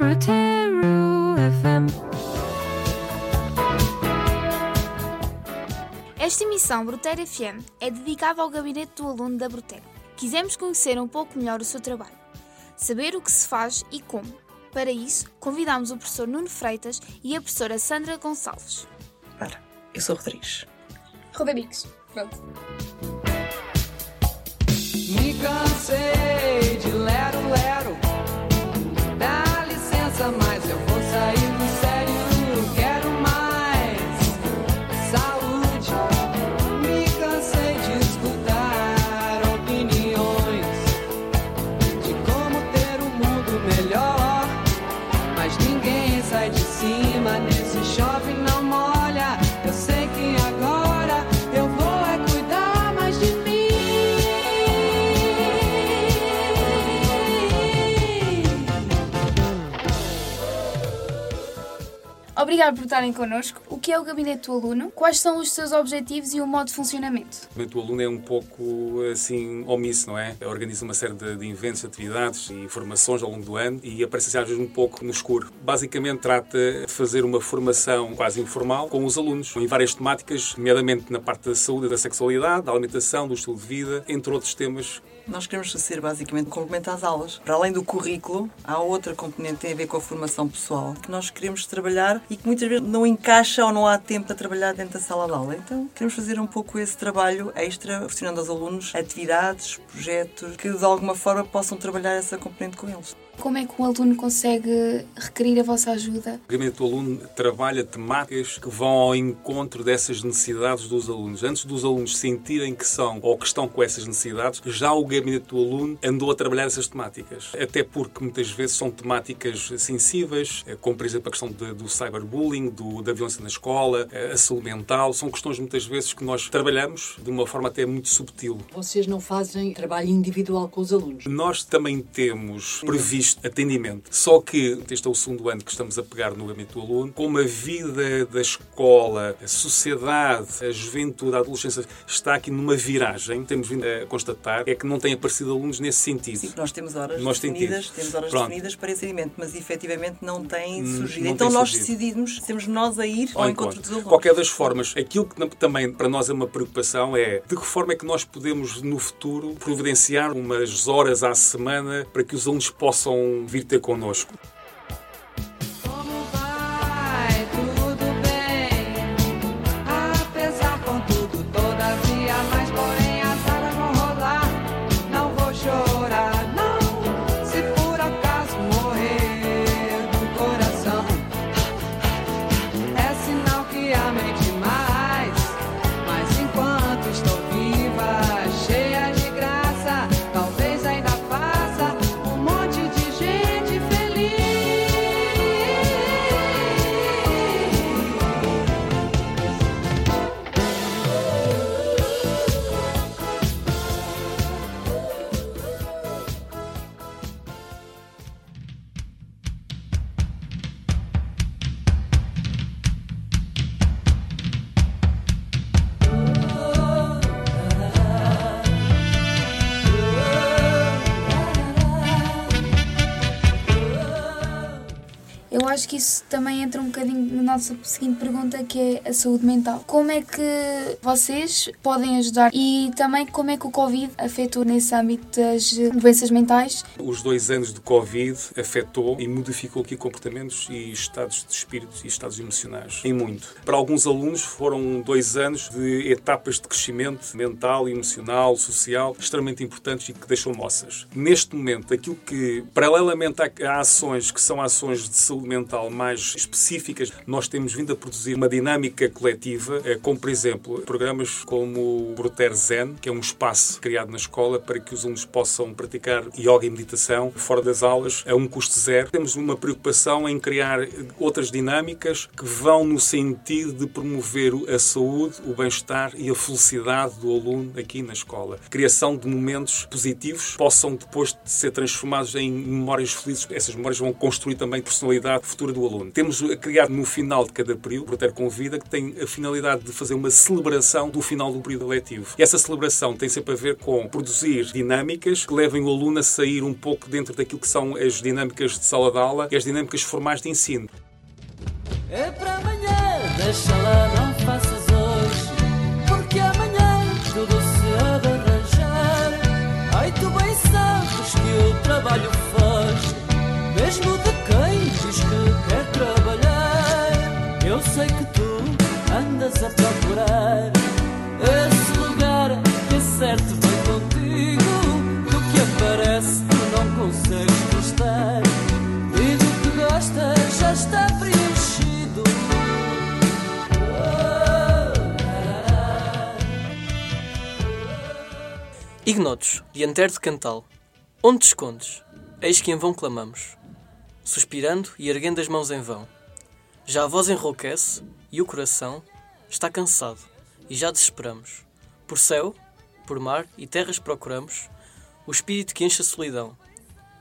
Brutero FM. Esta emissão Brutero FM é dedicada ao gabinete do aluno da Brutero. Quisemos conhecer um pouco melhor o seu trabalho, saber o que se faz e como. Para isso, convidamos o professor Nuno Freitas e a professora Sandra Gonçalves. Ora, eu sou Rodrigues. Rodrigues. Pronto. Obrigado por estarem connosco. O que é o gabinete do aluno? Quais são os seus objetivos e o modo de funcionamento? O aluno é um pouco assim omisso, não é? Organiza uma série de, de eventos, atividades e formações ao longo do ano e aparece às vezes um pouco no escuro. Basicamente trata de fazer uma formação quase informal com os alunos em várias temáticas, nomeadamente na parte da saúde, da sexualidade, da alimentação, do estilo de vida, entre outros temas Nós queremos ser basicamente complemento às aulas. Para além do currículo, há outra componente que tem a ver com a formação pessoal que nós queremos trabalhar e que muitas vezes não encaixa ou não há tempo para trabalhar dentro da sala de aula. Então, queremos fazer um pouco esse trabalho extra, proporcionando aos alunos atividades, projetos que de alguma forma possam trabalhar essa componente com eles. Como é que o aluno consegue requerir a vossa ajuda? O gabinete do aluno trabalha temáticas que vão ao encontro dessas necessidades dos alunos. Antes dos alunos sentirem que são ou que estão com essas necessidades, já o gabinete do aluno andou a trabalhar essas temáticas. Até porque muitas vezes são temáticas sensíveis, eh, como por exemplo a questão de- do cyberbullying, do- da violência na escola, eh, a saúde mental. São questões muitas vezes que nós trabalhamos de uma forma até muito subtil. Vocês não fazem trabalho individual com os alunos. Nós também temos previsto atendimento, só que este é o segundo ano que estamos a pegar no gabinete do aluno, como a vida da escola, a sociedade, a juventude, a adolescência está aqui numa viragem, temos vindo a constatar, é que não tem aparecido alunos nesse sentido. Sim, nós temos horas Nós definidas, temos. temos horas Pronto. definidas para esse atendimento, mas efetivamente não tem Hum, surgido. não então tem nós surgido. decidimos, sermos nós a ir ao, ao encontro encontro. dos alunos. Qualquer das formas, aquilo que também para nós é uma preocupação é de que forma é que nós podemos no futuro providenciar umas horas à semana para que os alunos possam vir ter connosco. Que isso também entra um bocadinho na nossa seguinte pergunta, que é a saúde mental. Como é que vocês podem ajudar e também como é que o Covid afetou nesse âmbito das doenças mentais? Os dois anos de Covid afetou e modificou aqui comportamentos e estados de espírito e estados emocionais, em muito. Para alguns alunos foram dois anos de etapas de crescimento mental, emocional, social, extremamente importantes e que deixam moças. Neste momento, aquilo que, paralelamente a, ações que são ações de saúde mental mais específicas, nós temos vindo a produzir uma dinâmica coletiva, eh, como por exemplo, programas como o Bruter Zen, que é um espaço criado na escola para que os alunos possam praticar yoga e meditação fora das aulas a um custo zero. Temos uma preocupação em criar outras dinâmicas que vão no sentido de promover a saúde, o bem-estar e a felicidade do aluno aqui na escola. Criação de momentos positivos possam depois de ser transformados em memórias felizes. Essas memórias vão construir também personalidade realidade futura do aluno. Temos criado no final de cada período, o Bruteiro Convida, que tem a finalidade de fazer uma celebração do final do período letivo. E essa celebração tem sempre a ver com produzir dinâmicas que levem o aluno a sair um pouco dentro daquilo que são as dinâmicas de sala de aula e as dinâmicas formais de ensino. É para amanhã, deixa lá, não faças hoje. Porque amanhã tudo se há de arranjar. Ai, tu bem sabes que o trabalho Ignotos, dianteiro de Cantal, onde te escondes? Eis que em vão clamamos, suspirando e erguendo as mãos em vão. Já a voz enrouquece e o coração está cansado e já desesperamos. Por céu, por mar e terras procuramos o espírito que enche a solidão,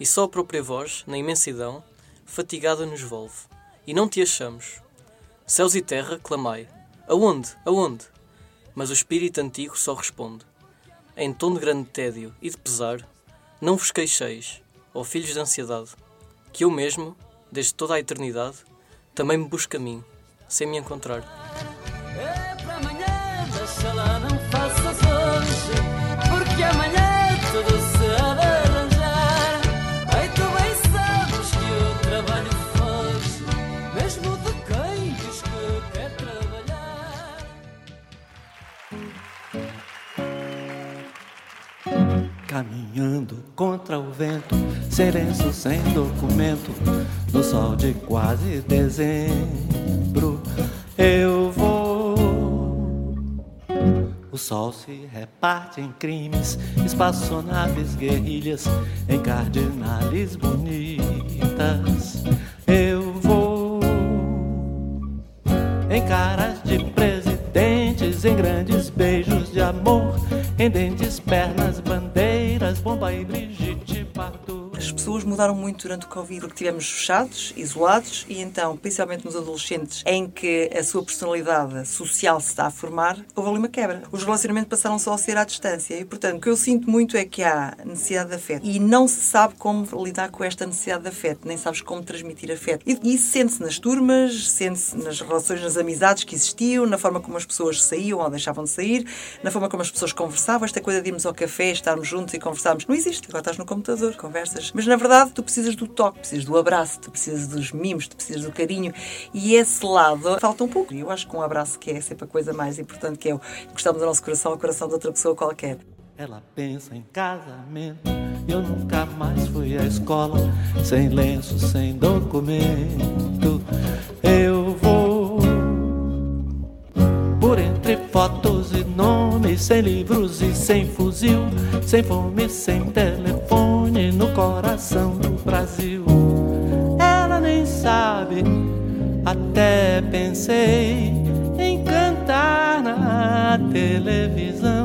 e só a própria voz, na imensidão, fatigada nos volve, e não te achamos. Céus e terra, clamai: Aonde? Aonde? Mas o espírito antigo só responde: em tom de grande tédio e de pesar, não vos queixeis, ó filhos de ansiedade, que eu mesmo, desde toda a eternidade, também me busco a mim, sem me encontrar. Sereno sem documento, no sol de quase dezembro, eu vou. O sol se reparte em crimes, espaçonaves, guerrilhas, em cardinales bonitas. Eu vou em caras de presidentes, em grandes beijos de amor, em dentes, pernas, bandeiras, bomba e Brigitte Bardot. As pessoas mudaram muito durante o Covid porque estivemos fechados, isolados e então, principalmente nos adolescentes, em que a sua personalidade social se está a formar, houve ali uma quebra. Os relacionamentos passaram só a ser à distância e, portanto, o que eu sinto muito é que há necessidade de afeto e não se sabe como lidar com esta necessidade de afeto, nem sabes como transmitir afeto. E isso sente-se nas turmas, sente-se nas relações, nas amizades que existiam, na forma como as pessoas saíam ou deixavam de sair, na forma como as pessoas conversavam. Esta coisa de irmos ao café, estarmos juntos e conversarmos, não existe. Agora estás no computador, conversas. Mas na verdade, tu precisas do toque, precisas do abraço, tu precisas dos mimos, tu precisas do carinho. E esse lado falta um pouco. Eu acho que um abraço que é sempre a coisa mais importante, que é o encostarmos o nosso coração ao coração de outra pessoa qualquer. Ela pensa em casamento. Eu nunca mais fui à escola, sem lenço, sem documento. Eu sem livros e sem fuzil, sem fome, sem telefone, no coração do Brasil. Ela nem sabe, até pensei em cantar na televisão.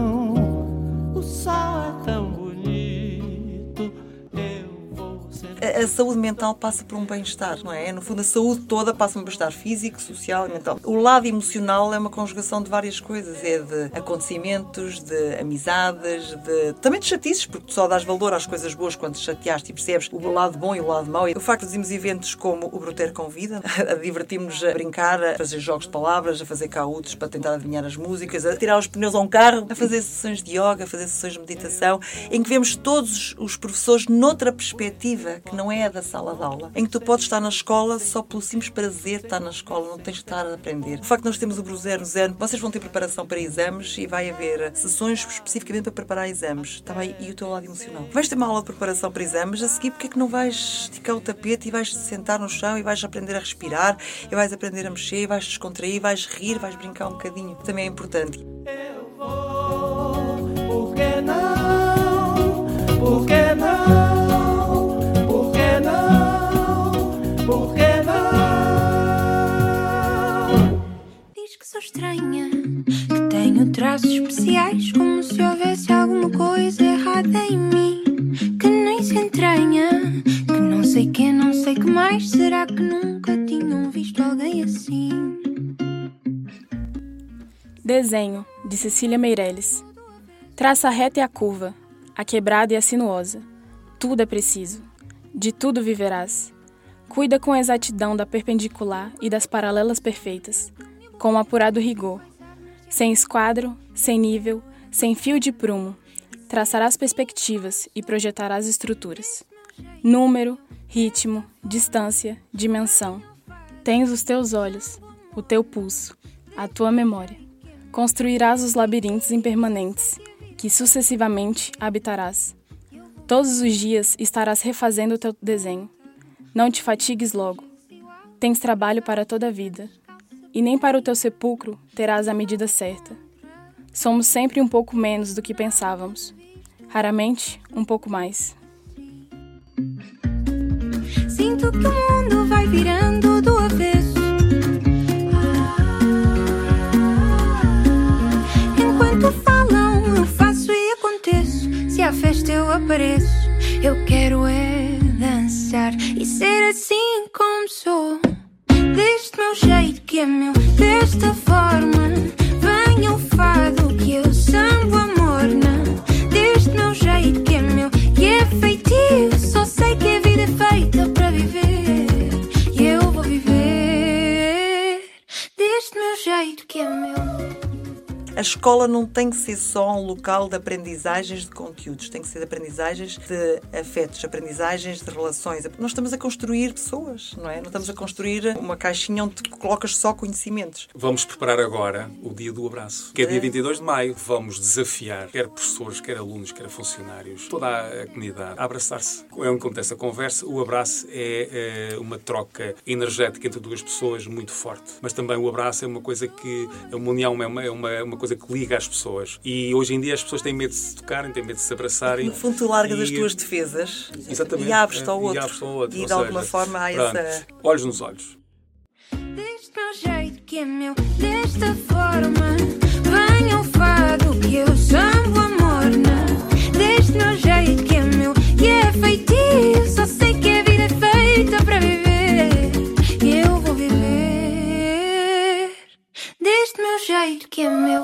A, saúde mental passa por um bem-estar, não é? No fundo, a saúde toda passa por um bem-estar físico, social e mental. O lado emocional é uma conjugação de várias coisas. É de acontecimentos, de amizades, de também de chatices, porque tu só dás valor às coisas boas quando te chateaste e percebes o lado bom e o lado mau. O facto de fazermos eventos como o Bruteiro Convida, a divertirmos a brincar, a fazer jogos de palavras, a fazer caúdos para tentar adivinhar as músicas, a tirar os pneus a um carro, a fazer sessões de yoga, a fazer sessões de meditação, em que vemos todos os professores noutra perspectiva, que não é a da sala de aula, em que tu podes estar na escola só pelo simples prazer de estar na escola, não tens de estar a aprender. O facto de nós termos o Zero Zero, vocês vão ter preparação para exames e vai haver sessões especificamente para preparar exames, está bem? E o teu lado emocional. Vais ter uma aula de preparação para exames, a seguir, porque é que não vais esticar o tapete e vais sentar no chão e vais aprender a respirar, e vais aprender a mexer, e vais descontrair, vais rir, vais brincar um bocadinho. Também é importante. Estranha, que tenho traços especiais, como se houvesse alguma coisa errada em mim, que nem se entranha, que não sei que, não sei que mais será que nunca tinham visto alguém assim? Desenho, de Cecília Meirelles. Traça a reta e a curva, a quebrada e a sinuosa. Tudo é preciso. De tudo viverás. Cuida com exatidão da perpendicular e das paralelas perfeitas, com um apurado rigor. Sem esquadro, sem nível, sem fio de prumo. Traçarás perspectivas e projetarás estruturas. Número, ritmo, distância, dimensão. Tens os teus olhos, o teu pulso, a tua memória. Construirás os labirintos impermanentes, que sucessivamente habitarás. Todos os dias estarás refazendo o teu desenho. Não te fatigues logo. Tens trabalho para toda a vida, e nem para o teu sepulcro terás a medida certa. Somos sempre um pouco menos do que pensávamos, raramente um pouco mais. Sinto que o mundo vai virando do avesso. Escola não tem que ser só um local de aprendizagens de conteúdos, tem que ser de aprendizagens de afetos, aprendizagens de relações. Nós estamos a construir pessoas, não é? Não estamos a construir uma caixinha onde colocas só conhecimentos. Vamos preparar agora o dia do abraço, que é dia 22 de maio. Vamos desafiar, quer professores, quer alunos, quer funcionários, toda a comunidade, a abraçar-se. É onde acontece a conversa. O abraço é, é uma troca energética entre duas pessoas muito forte. Mas também o abraço é uma coisa que, é uma união, é uma, é uma, é uma coisa que liga as pessoas. E hoje em dia as pessoas têm medo de se tocarem, têm medo de se abraçarem. No fundo, tu largas E- as tuas defesas Exatamente. e abres-te ao E outro. abres-te ao outro. E de alguma seja, forma há pronto, essa. Olhos nos olhos. Deste meu jeito que é meu, desta forma. Venha o fado que eu sambo que é meu.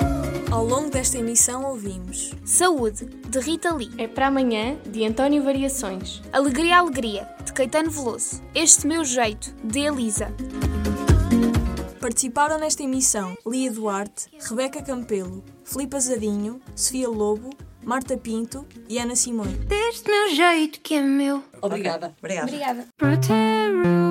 Ao longo desta emissão ouvimos Saúde, de Rita Lee. É para amanhã, de António Variações. Alegria, Alegria, de Caetano Veloso. Este Meu Jeito, de Elisa. Participaram nesta emissão Lia Duarte, Rebeca Campelo, Filipe Azadinho, Sofia Lobo, Marta Pinto e Ana Simões. Deste meu jeito que é meu. Obrigada. Obrigada. Obrigada. FM.